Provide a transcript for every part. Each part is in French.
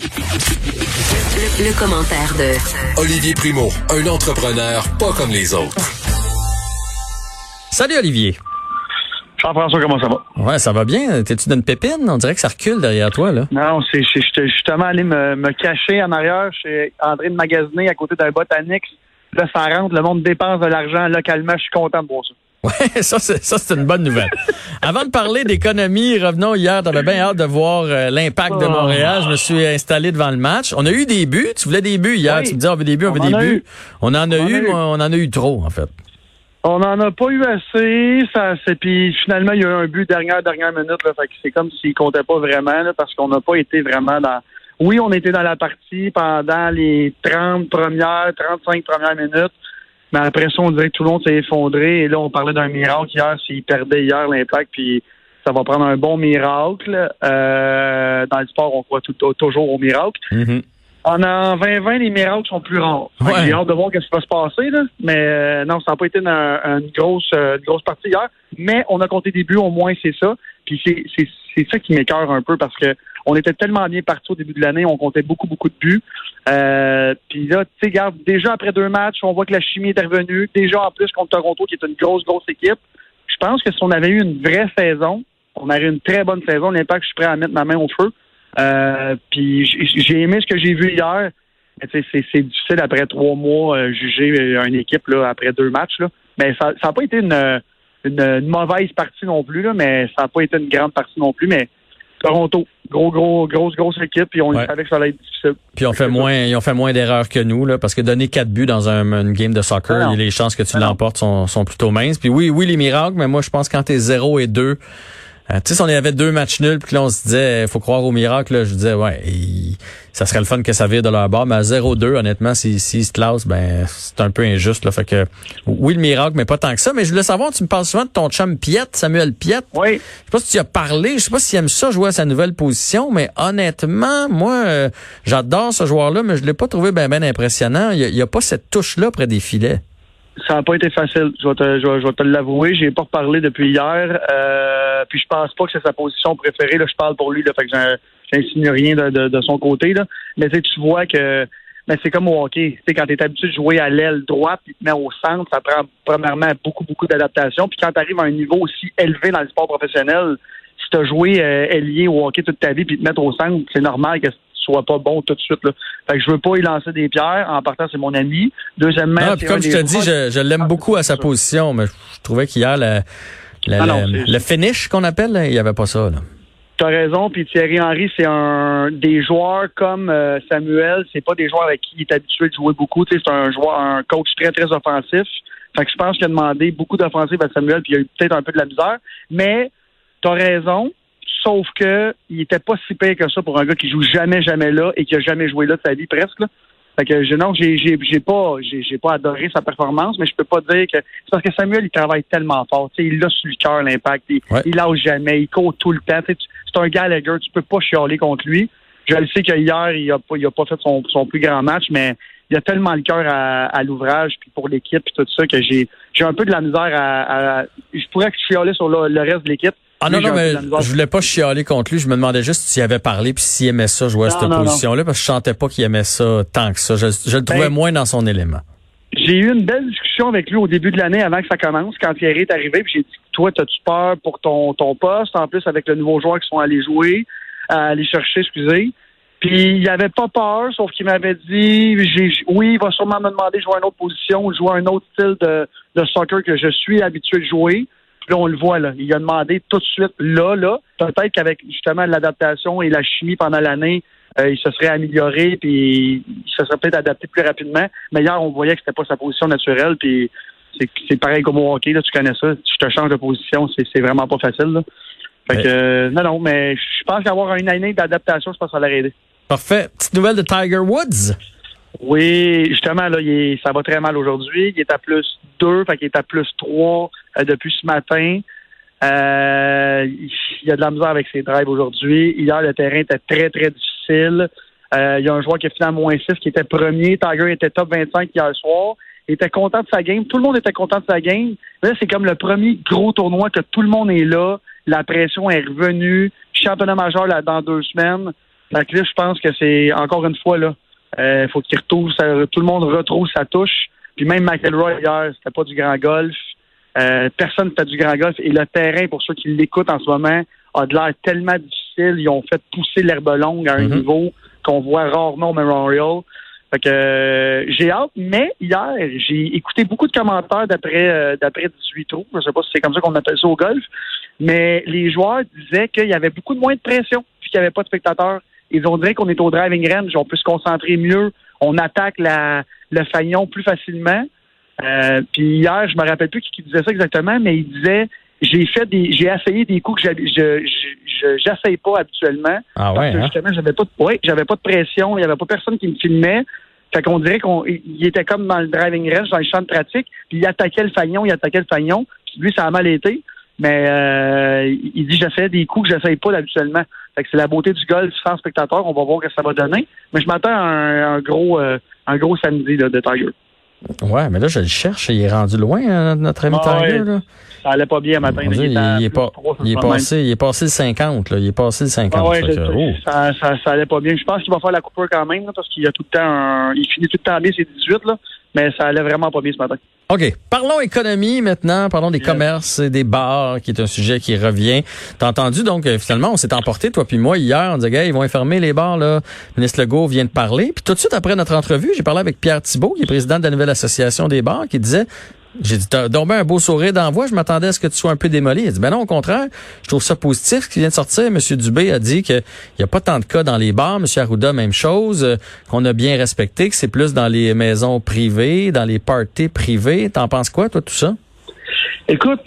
Le, le commentaire de Olivier Primo, un entrepreneur pas comme les autres. Salut Olivier. Jean-François, comment ça va? Ouais, ça va bien. T'es-tu d'une pépine? On dirait que ça recule derrière toi, là. Non, c'est, c'est- j'étais justement allé me, me cacher en arrière chez André de magasiner à côté d'un botanique. Là, ça rentre, le monde dépense de l'argent localement. Je suis content de voir ça. Ouais, ça, c'est, ça, c'est une bonne nouvelle. Avant de parler d'économie, revenons hier. T'avais bien hâte de voir euh, l'impact de Oh. Montréal. Je me suis installé devant le match. On a eu des buts. Tu voulais des buts hier. Oui. Tu me disais, on veut des buts, on, On veut des buts. eu. On en a On eu, mais on en a eu trop, en fait. On n'en a pas eu assez. Ça, c'est, puis finalement, il y a eu un but dernière, dernière minute. Là, fait que c'est comme s'il comptait pas vraiment là, parce qu'on n'a pas été vraiment dans... Oui, on était dans la partie pendant les 30 premières, 35 premières minutes. Mais après ça, on dirait que tout le monde s'est effondré. Et là, on parlait d'un miracle hier. S'il perdait hier l'impact, puis ça va prendre un bon miracle. Euh, dans le sport, on croit tout- toujours au miracle. Mhm. En, en 2020, les miracles sont plus rares. Ouais. J'ai hâte de voir ce qui va se passer. Là. Mais euh, non, ça n'a pas été une, une grosse, euh, une grosse partie hier. Mais on a compté des buts, au moins, c'est ça. Puis c'est, c'est, c'est ça qui m'écœure un peu parce que on était tellement bien partis au début de l'année, on comptait beaucoup, beaucoup de buts. Euh, puis là, tu sais, regarde, déjà après deux matchs, on voit que la chimie est revenue. Déjà en plus contre Toronto, qui est une grosse, grosse équipe. Je pense que si on avait eu une vraie saison, on aurait eu une très bonne saison. L'impact, je suis prêt à mettre ma main au feu. Euh, puis j'ai aimé ce que j'ai vu hier. C'est difficile après trois mois euh, juger une équipe après deux matchs. Mais ça n'a pas été une, mauvaise partie non plus, mais ça n'a pas été une grande partie non plus. Mais Toronto, gros, gros, grosse, grosse équipe, puis on Ouais. savait que ça allait être difficile. Puis on fait moins, ils ont fait moins d'erreurs que nous, là, parce que donner quatre buts dans un, une game de soccer, Ah les chances que tu Ah l'emportes sont, sont plutôt minces. Puis oui, oui, les miracles, mais moi, je pense que quand t'es 0 et 2, euh, tu sais, si on avait deux matchs nuls, puis là, on se disait, faut croire au miracle, là, je disais, ouais, il- ça serait le fun que ça vire de leur bord, mais à 0-2, honnêtement, s'ils s'ils se classent, ben, c'est un peu injuste, là. Fait que, oui, le miracle, mais pas tant que ça. Mais je voulais savoir, tu me parles souvent de ton chum Piette, Samuel Piette. Oui, Je sais pas si tu as parlé, je sais pas s'il aime ça jouer à sa nouvelle position, mais honnêtement, moi, euh, j'adore ce joueur-là, mais je l'ai pas trouvé ben ben impressionnant. Il y a, il y a pas cette touche-là près des filets. Ça n'a pas été facile. Je vais te, je vais, je te l'avouer. J'ai pas reparlé depuis hier. Euh, puis je pense pas que c'est sa position préférée. Là, je parle pour lui. Là, fait que j'in- j'insinue rien de, de, de son côté. Là. Mais tu vois que mais c'est comme au hockey. Sais, quand tu es habitué de jouer à l'aile droite puis te mets au centre, ça prend premièrement beaucoup, beaucoup d'adaptation. Puis quand tu arrives à un niveau aussi élevé dans le sport professionnel, si tu as joué euh, ailier au hockey toute ta vie puis te mettre au centre, c'est normal que tu sois pas bon tout de suite. Là. Fait que je veux pas y lancer des pierres. En partant, c'est mon ami. Deuxièmement, puis un comme je te dis, je, je l'aime Ah, beaucoup à sa position, mais je trouvais qu'hier, le, le, Ah non, le- finish qu'on appelle, là, il y avait pas ça. Là. T'as raison, puis Thierry Henry, c'est un des joueurs comme euh, Samuel, c'est pas des joueurs avec qui il est habitué de jouer beaucoup. C'est un joueur, un coach très, très offensif. Fait que je pense qu'il a demandé beaucoup d'offensive à Samuel, puis il a eu peut-être un peu de la misère. Mais t'as raison, sauf que il était pas si pire que ça pour un gars qui joue jamais, jamais là et qui a jamais joué là de sa vie presque. Là. Fait que je, non, j'ai, j'ai, j'ai pas, j'ai, j'ai pas adoré sa performance, mais je peux pas dire que c'est parce que Samuel il travaille tellement fort. Tu sais, il a sur le cœur l'impact, il, Ouais. il lâche jamais, il court tout le temps. Tu c'est un Gallagher, tu peux pas chialer contre lui. Je le sais qu'hier il a pas, il a pas fait son, son plus grand match, mais il a tellement le cœur à, à l'ouvrage puis pour l'équipe puis tout ça que j'ai, j'ai un peu de la misère à, à- je pourrais chialer sur le, le reste de l'équipe. Ah non, non, mais je voulais pas chialer contre lui. Je me demandais juste s'il avait parlé puis s'il aimait ça jouer à cette position-là, parce que je sentais pas qu'il aimait ça tant que ça. Je, je le trouvais Ben, moins dans son élément. J'ai eu une belle discussion avec lui au début de l'année avant que ça commence, quand Thierry est arrivé, puis j'ai dit Toi, as-tu peur pour ton, ton poste, en plus avec le nouveau joueur qui sont allés jouer, euh, aller chercher, excusez. Puis il avait pas peur, sauf qu'il m'avait dit oui, il va sûrement me demander de jouer à une autre position ou jouer à un autre style de, de soccer que je suis habitué de jouer. Puis là, on le voit, là. Il a demandé tout de suite, là, là. Peut-être qu'avec justement l'adaptation et la chimie pendant l'année, euh, il se serait amélioré, puis il se serait peut-être adapté plus rapidement. Mais hier, on voyait que c'était pas sa position naturelle, puis c'est, pareil comme au hockey, là, tu connais ça. Tu te changes de position, c'est, vraiment pas facile. Là. Fait que, euh, non, non, mais je pense qu'avoir une année d'adaptation, je pense que ça l'aurait aidé. Parfait. Petite nouvelle de Tiger Woods? Oui, justement, là, il est- ça va très mal aujourd'hui. Il est à plus 2, fait qu'il est à plus 3 euh, depuis ce matin. Euh, il y a de la misère avec ses drives aujourd'hui. Hier, le terrain était très, très difficile. Euh, il y a un joueur qui fini à moins 6 qui était premier. Tiger était top 25 hier soir. Il était content de sa game. Tout le monde était content de sa game. Là, c'est comme le premier gros tournoi que tout le monde est là. La pression est revenue. Championnat majeur là, dans deux semaines. Fait là, je pense que c'est encore une fois là. Il faut qu'il retrouve tout le monde retrouve sa touche. Puis même McElroy hier, c'était pas du grand golf. Euh, personne ne fait du grand golf. Et le terrain, pour ceux qui l'écoutent en ce moment, a de l'air tellement difficile. Ils ont fait pousser l'herbe longue à un Mhm. niveau qu'on voit rarement au Memorial. Fait que euh, j'ai hâte, mais hier, j'ai écouté beaucoup de commentaires d'après euh, d'après 18 trous. Je sais pas si c'est comme ça qu'on appelle ça au golf. Mais les joueurs disaient qu'il y avait beaucoup de moins de pression, puis qu'il n'y avait pas de spectateurs. Ils ont dit qu'on est au driving range, on peut se concentrer mieux, on attaque la, le faillon plus facilement. Euh, puis hier, je me rappelle plus qui, qui disait ça exactement, mais il disait j'ai fait des j'ai essayé des coups que je je- je- j'essaye pas habituellement. Ah Parce ouais, que hein? justement, j'avais pas de ouais, j'avais pas de pression, il y avait pas personne qui me filmait. Fait qu'on dirait qu'on il était comme dans le driving range, dans le champ de pratique, puis il attaquait le fagnon, il attaquait le fagnon, puis lui ça a mal été. Mais euh, il il dit j'essaie des coups que j'essaye pas habituellement. Fait que c'est la beauté du golf sans spectateur, on va voir ce que ça va donner. Mais je m'attends à un, un gros euh, un gros samedi là, de Tiger. Ouais, mais là, je le cherche. Il est rendu loin, hein, notre ami Ah Tiger. ouais. Là. Ça allait pas bien matin. Là, il, est pas, il, est passé, il est passé le 50. Là. Il est passé le 50. Ah ouais, que, oh. ça, ça, ça allait pas bien. Je pense qu'il va faire la coupure quand même, là, parce qu'il a tout le temps un- il finit tout le temps bien, c'est 18, là, mais ça allait vraiment pas bien ce matin. OK. Parlons économie maintenant. Parlons des Yes. commerces et des bars, qui est un sujet qui revient. T'as entendu, donc, euh, finalement, on s'est emporté, toi puis moi, hier. On disait, gars, ils vont fermer les bars, là. Le ministre Legault vient de parler. Puis tout de suite après notre entrevue, j'ai parlé avec Pierre Thibault, qui est président de la nouvelle association des bars, qui disait, j'ai dit, t'as bien un beau sourire d'envoi. Je m'attendais à ce que tu sois un peu démoli. Il a dit, ben non, au contraire, je trouve ça positif. Ce qui vient de sortir, M. Dubé a dit qu'il n'y a pas tant de cas dans les bars. M. Arruda, même chose, euh, qu'on a bien respecté, que c'est plus dans les maisons privées, dans les parties privées. T'en penses quoi, toi, tout ça? Écoute,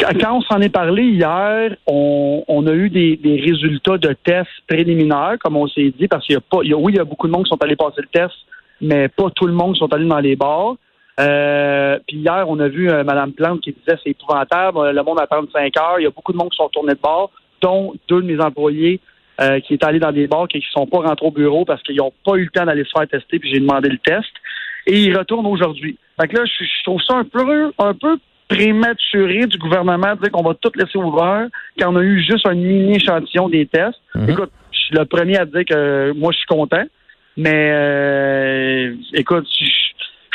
quand on s'en est parlé hier, on, on a eu des, des résultats de tests préliminaires, comme on s'est dit, parce qu'il y a pas, y a, oui, il y a beaucoup de monde qui sont allés passer le test, mais pas tout le monde qui sont allés dans les bars. Euh, puis hier, on a vu euh, Mme Plante qui disait c'est épouvantable, euh, le monde attend 5 heures, il y a beaucoup de monde qui sont tournés de bar, dont deux de mes employés euh, qui est allé dans des bars et qui sont pas rentrés au bureau parce qu'ils n'ont pas eu le temps d'aller se faire tester, puis j'ai demandé le test. Et ils retournent aujourd'hui. Fait que là, je, je trouve ça un peu, un peu prématuré du gouvernement de dire qu'on va tout laisser ouvert quand on a eu juste un mini échantillon des tests. Mhm. Écoute, je suis le premier à dire que moi, je suis content. Mais euh, écoute, je, je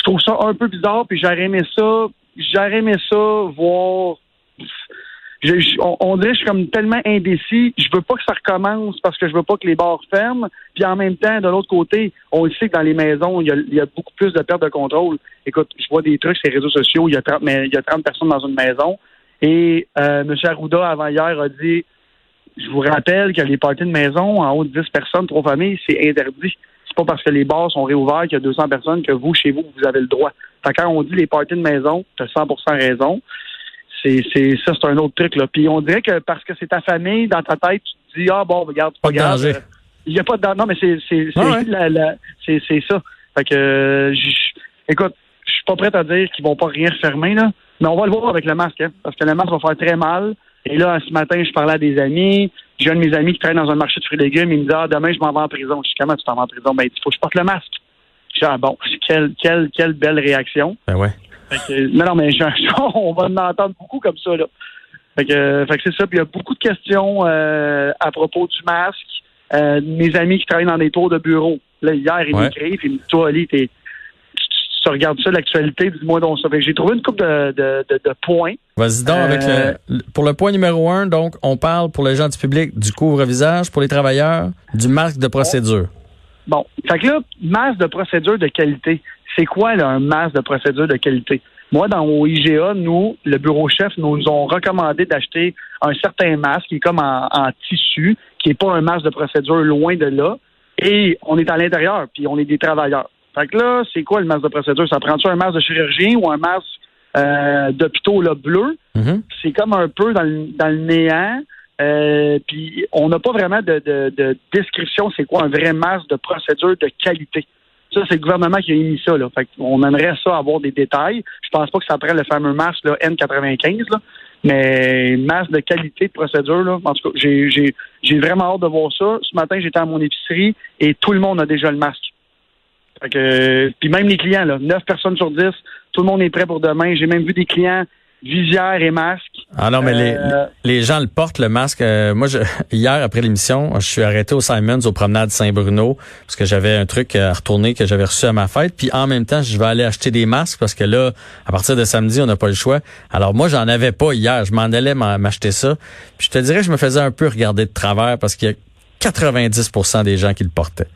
trouve ça un peu bizarre, puis j'aurais aimé ça. J'aurais aimé ça voir. On, on dirait que je suis comme tellement indécis. Je veux pas que ça recommence parce que je veux pas que les bars ferment. Puis en même temps, de l'autre côté, on le sait que dans les maisons, il y a, beaucoup plus de perte de contrôle. Écoute, je vois des trucs sur les réseaux sociaux. Il y a 30, mais il y a 30 personnes dans une maison. Et euh, M. Arruda, avant hier, a dit Je vous rappelle que les parties de maison, en haut de 10 personnes, trois familles, c'est interdit. C'est pas parce que les bars sont réouverts qu'il y a 200 personnes que vous, chez vous, vous avez le droit. Fait quand on dit les parties de maison, tu as 100 raison. C'est, c'est, ça, c'est un autre truc, là. Puis on dirait que parce que c'est ta famille, dans ta tête, tu te dis, ah bon, regarde, c'est Pas pas grave. Euh, Il n'y a pas de. Non, mais c'est, c'est, c'est, Ah ouais. la- la- c'est, c'est ça. Fait que, euh, écoute, je suis pas prêt à dire qu'ils vont pas rien fermer, là. Mais on va le voir avec le masque, hein, parce que le masque va faire très mal. Et là, ce matin, je parlais à des amis. J'ai un de mes amis qui travaille dans un marché de fruits et légumes. Il me dit, ah, demain, je m'en vais en prison. Je dis, comment tu t'en vas en prison? Ben, il dit, faut que je porte le masque. Je dis, ah bon, quelle, quelle, quelle belle réaction. Ben ouais. Fait que, non, non, mais je- on va en entendre beaucoup comme ça, là. Fait que, fait que c'est ça. Puis il y a beaucoup de questions euh, à propos du masque. Euh, mes amis qui travaillent dans des tours de bureau. Là, hier, ils Ouais. m'écrivent, ils me disent, toi, Ali, t'es, tu, tu- regardes ça, l'actualité, dis-moi donc ça. J'ai trouvé une coupe de, de, de, de points. Vas-y donc avec Euh, le, le- pour le point numéro un, donc on parle pour les gens du public du couvre-visage, pour les travailleurs, du masque de procédure. Bon, fait que là, masse de procédure de qualité. C'est quoi là, un masse de procédure de qualité? Moi, dans au IGA, nous, le bureau chef, nous, nous ont recommandé d'acheter un certain masque qui est comme en, en tissu, qui n'est pas un masque de procédure loin de là. Et on est à l'intérieur, puis on est des travailleurs. Fait que là, c'est quoi le masque de procédure? Ça prend-tu un masque de chirurgien ou un masque euh, d'hôpitaux là, bleu? Mhm. c'est comme un peu dans le, dans le néant. Euh, puis on n'a pas vraiment de, de, de description, c'est quoi un vrai masque de procédure de qualité. Ça, c'est le gouvernement qui a émis ça. Là. Fait on aimerait ça avoir des détails. Je pense pas que ça prenne le fameux masque là, N95, là, mais masque de qualité de procédure. Là. En tout cas, j'ai vraiment hâte de voir ça. Ce matin, j'étais à mon épicerie et tout le monde a déjà le masque. Fait que, puis même les clients, là, 9 personnes sur 10, tout le monde est prêt pour demain. J'ai même vu des clients visière et masque. Ah non, mais les, euh, les gens le portent, le masque. Euh, moi, je, hier, après l'émission, je suis arrêté au Simons, au promenade Saint-Bruno, parce que j'avais un truc à retourner que j'avais reçu à ma fête. Puis en même temps, je vais aller acheter des masques, parce que là, à partir de samedi, on n'a pas le choix. Alors moi, j'en avais pas hier. Je m'en allais m'acheter ça. Puis je te dirais, je me faisais un peu regarder de travers, parce qu'il y a 90% des gens qui le portaient.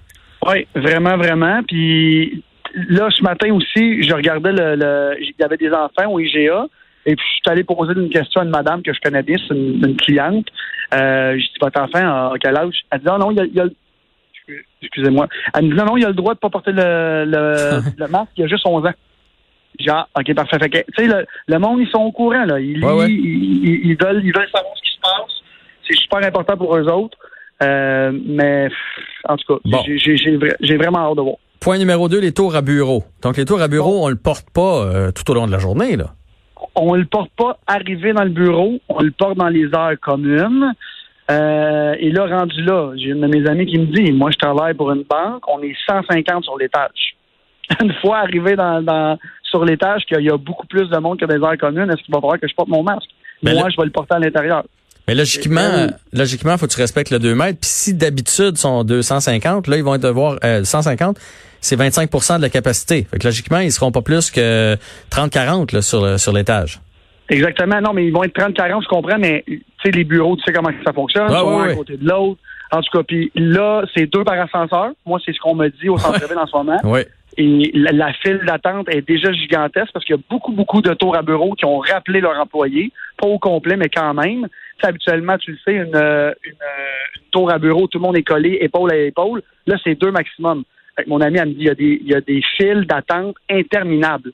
Oui, vraiment, vraiment. Puis là, ce matin aussi, je regardais le, le il y avait des enfants au IGA. Et puis, je suis allé poser une question à une madame que je connais bien, c'est une, cliente. Euh, je dis, votre enfant, à quel âge? Elle dit, ah non, il y a, il a excusez-moi. Elle me dit, non, non, il a le droit de pas porter le, le, masque, il a juste 11 ans. Genre, ah, OK, parfait. tu sais, le, le, monde, ils sont au courant, là. Ils, Ils, veulent, ils veulent savoir ce qui se passe. C'est super important pour eux autres. Euh, mais, en tout cas, j'ai vraiment hâte de voir. Point numéro 2, les tours à bureau. Donc, les tours à bureau, on le porte pas euh, tout au long de la journée, là on le porte pas arrivé dans le bureau, on le porte dans les heures communes. Euh, et là, rendu là, j'ai une de mes amis qui me dit, moi, je travaille pour une banque, on est 150 sur l'étage. Une fois arrivé dans, sur l'étage, qu'il y a beaucoup plus de monde que des heures communes, est-ce qu'il va falloir que je porte mon masque? moi, je vais le porter à l'intérieur. Mais logiquement, logiquement, faut que tu respectes le 2 mètres. Puis si d'habitude sont 250, là, ils vont devoir euh, 150, c'est 25% de la capacité. Fait que logiquement, ils seront pas plus que 30-40 sur, sur l'étage. Exactement. Non, mais ils vont être 30-40, je comprends, mais tu sais, les bureaux, tu sais comment ça fonctionne. Ah, oui, un côté de l'autre. En tout cas, puis là, c'est deux par ascenseur. Moi, c'est ce qu'on me dit au centre-ville en ce moment. Oui. Et la, file d'attente est déjà gigantesque parce qu'il y a beaucoup, beaucoup de tours à bureau qui ont rappelé leurs employés. Pas au complet, mais quand même. habituellement, tu le sais, une, une, une, tour à bureau, tout le monde est collé épaule à épaule. Là, c'est deux maximum. mon ami, elle me dit, il y a des, il y a des files d'attente interminables.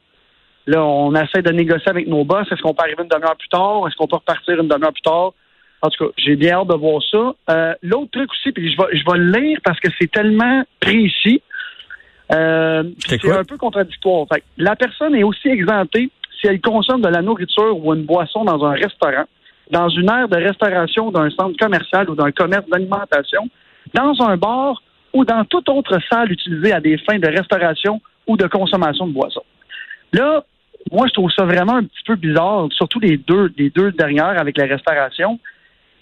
Là, on essaie de négocier avec nos boss. Est-ce qu'on peut arriver une demi-heure plus tard? Est-ce qu'on peut repartir une demi-heure plus tard? En tout cas, j'ai bien hâte de voir ça. Euh, l'autre truc aussi, puis je vais, je vais le lire parce que c'est tellement précis. Euh, c'est un peu contradictoire. la personne est aussi exemptée si elle consomme de la nourriture ou une boisson dans un restaurant, dans une aire de restauration d'un centre commercial ou d'un commerce d'alimentation, dans un bar ou dans toute autre salle utilisée à des fins de restauration ou de consommation de boissons. Là, moi, je trouve ça vraiment un petit peu bizarre, surtout les deux, les deux dernières avec la restauration.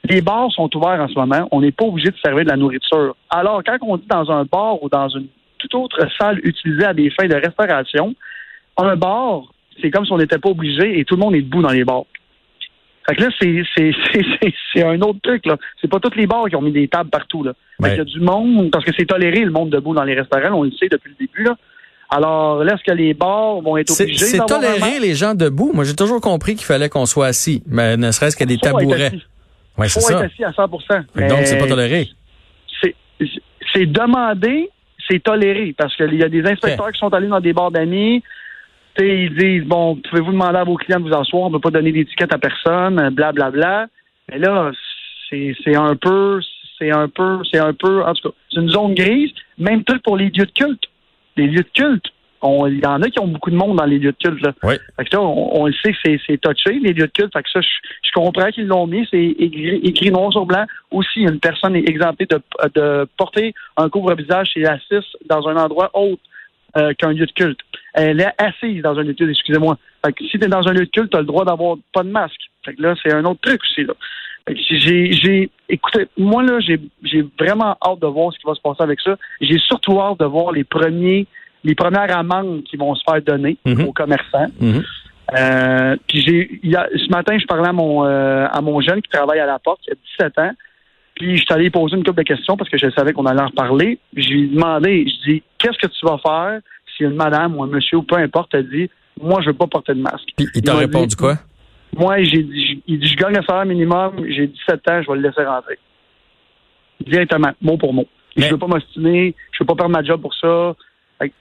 Les bars sont ouverts en ce moment. On n'est pas obligé de servir de la nourriture. Alors, quand on dit dans un bar ou dans une toute autre salle utilisée à des fins de restauration. Un bar, c'est comme si on n'était pas obligé et tout le monde est debout dans les bars. Fait que là, c'est, un autre truc, là. C'est pas tous les bars qui ont mis des tables partout, là. il y a du monde, parce que c'est toléré, le monde debout dans les restaurants, on le sait depuis le début, là. Alors, là, est-ce que les bars vont être obligés C'est toléré, les gens debout. Moi, j'ai toujours compris qu'il fallait qu'on soit assis, mais ne serait-ce que des tabourets. C'est ça. Être assis à 100 Donc, c'est pas toléré. C'est demandé, c'est toléré parce qu'il y a des inspecteurs qui sont allés dans des bars d'amis. Ils disent bon, pouvez-vous demander à vos clients de vous asseoir, on ne peut pas donner d'étiquette à personne, blablabla. Bla, bla. Mais là, c'est un peu, c'est un peu, c'est un peu, en tout cas, c'est une zone grise. Même truc pour les lieux de culte. Les lieux de culte. Il y en a qui ont beaucoup de monde dans les lieux de culte. Là. Oui. Fait que on, le sait que c'est touché, les lieux de culte. Fait que ça, je, comprends qu'ils l'ont mis. C'est écrit, noir sur blanc. Aussi, une personne est exemptée de, de porter un couvre-visage si elle assiste dans un endroit autre euh, qu'un lieu de culte. Elle est assise dans un lieu de culte, excusez-moi. Fait que si tu es dans un lieu de culte, tu as le droit d'avoir pas de masque. Fait que là, c'est un autre truc aussi. Là. J'ai, j'ai, écoutez, moi là, j'ai vraiment hâte de voir ce qui va se passer avec ça. J'ai surtout hâte de voir les premiers les premières amendes qui vont se faire donner mhm. aux commerçants. Mhm. Euh, puis j'ai, ce matin, je parlais à mon euh, à mon jeune qui travaille à la porte, qui a 17 ans. Puis je suis allé poser une couple de questions parce que je savais qu'on allait en reparler. Je lui ai demandé, je dis, qu'est-ce que tu vas faire si une madame ou un monsieur ou peu importe te dit, moi je veux pas porter de masque. Puis il t'a répondu quoi? Moi, j'ai dit, il dit, je gagne un salaire minimum, j'ai 17 ans, je vais le laisser rentrer. Directement, mot pour mot. Je veux pas m'ostiner, je veux pas perdre ma job pour ça.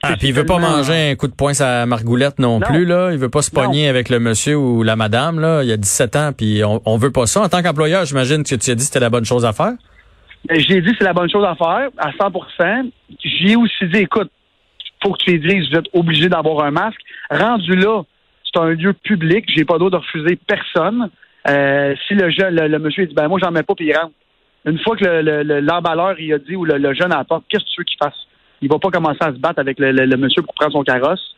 Ah, puis il veut pas manger un coup de poing à Margoulette non, Non. plus, là. Il veut pas se Non. pogner avec le monsieur ou la madame, là. Il y a 17 ans, puis on, on veut pas ça. En tant qu'employeur, j'imagine que tu as dit que c'était la bonne chose à faire. Ben, J'ai dit c'est la bonne chose à faire, à 100% J'ai aussi dit, écoute, faut que tu les dises, vous êtes obligé d'avoir un masque. Rendu là, c'est un lieu public, j'ai pas d'autre de refuser personne. Euh, si le jeune, le, le monsieur dit, ben moi j'en mets pas, puis il rentre. Une fois que le- le- le- l'emballeur il a dit ou le, jeune à la porte, qu'est-ce que tu veux qu'il fasse? Il va pas commencer à se battre avec le, le- le monsieur pour prendre son carrosse.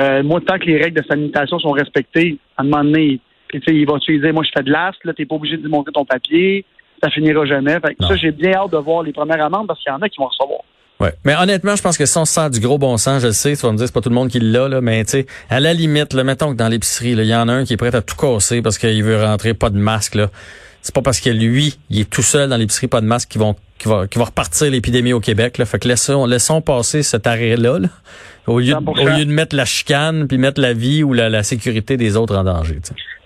Euh, moi, tant que les règles de sanitation sont respectées, à un moment donné, tu sais, il va te dire, moi je fais de l'as, là, t'es pas obligé de montrer ton papier, ça finira jamais. Fait que ça, j'ai bien hâte de voir les premières amendes parce qu'il y en a qui vont recevoir. Ouais. Mais honnêtement, je pense que si on se sent du gros bon sens, je le sais, tu vas me dire, c'est pas tout le monde qui l'a, là, mais tu sais, à la limite, là, mettons que dans l'épicerie, il y en a un qui est prêt à tout casser parce qu'il veut rentrer pas de masque, là. C'est pas parce que lui, il est tout seul dans l'épicerie, pas de masque, qui vont, qui va, qui va repartir l'épidémie au Québec, là. Fait que laissons, laissons passer cet arrêt-là, là, au lieu, de, 100%. au lieu de mettre la chicane puis mettre la vie ou la, la sécurité des autres en danger.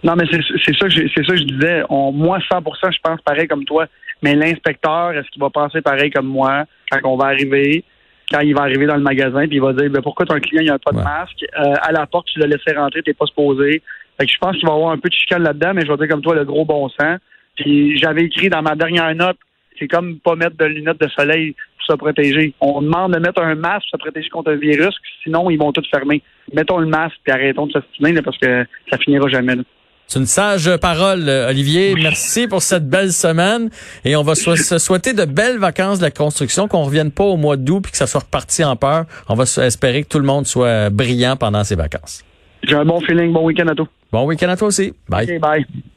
Non, mais c'est ça que je- c'est ça que je disais. On, moi, 100% je pense pareil comme toi. Mais l'inspecteur, est-ce qu'il va penser pareil comme moi quand on va arriver, quand il va arriver dans le magasin, puis il va dire ben, pourquoi ton client il a pas de Ouais. masque? Euh, À la porte, tu l'as laissé rentrer, t'es pas supposé. Fait que je pense qu'il va y avoir un peu de chicane là-dedans, mais je vais dire comme toi le gros bon sens. Puis j'avais écrit dans ma dernière note, c'est comme pas mettre de lunettes de soleil pour se protéger. On demande de mettre un masque pour se protéger contre un virus, sinon ils vont tout fermer. Mettons le masque puis arrêtons de s'ostiner là, parce que ça finira jamais. là. C'est une sage parole, Olivier. Merci pour cette belle semaine. Et on va so- se souhaiter de belles vacances de la construction, qu'on revienne pas au mois d'août puis que ça soit reparti en peur. On va espérer que tout le monde soit brillant pendant ses vacances. J'ai un bon feeling, bon week-end à tous. Bon week-end à toi aussi. Bye. OK, bye.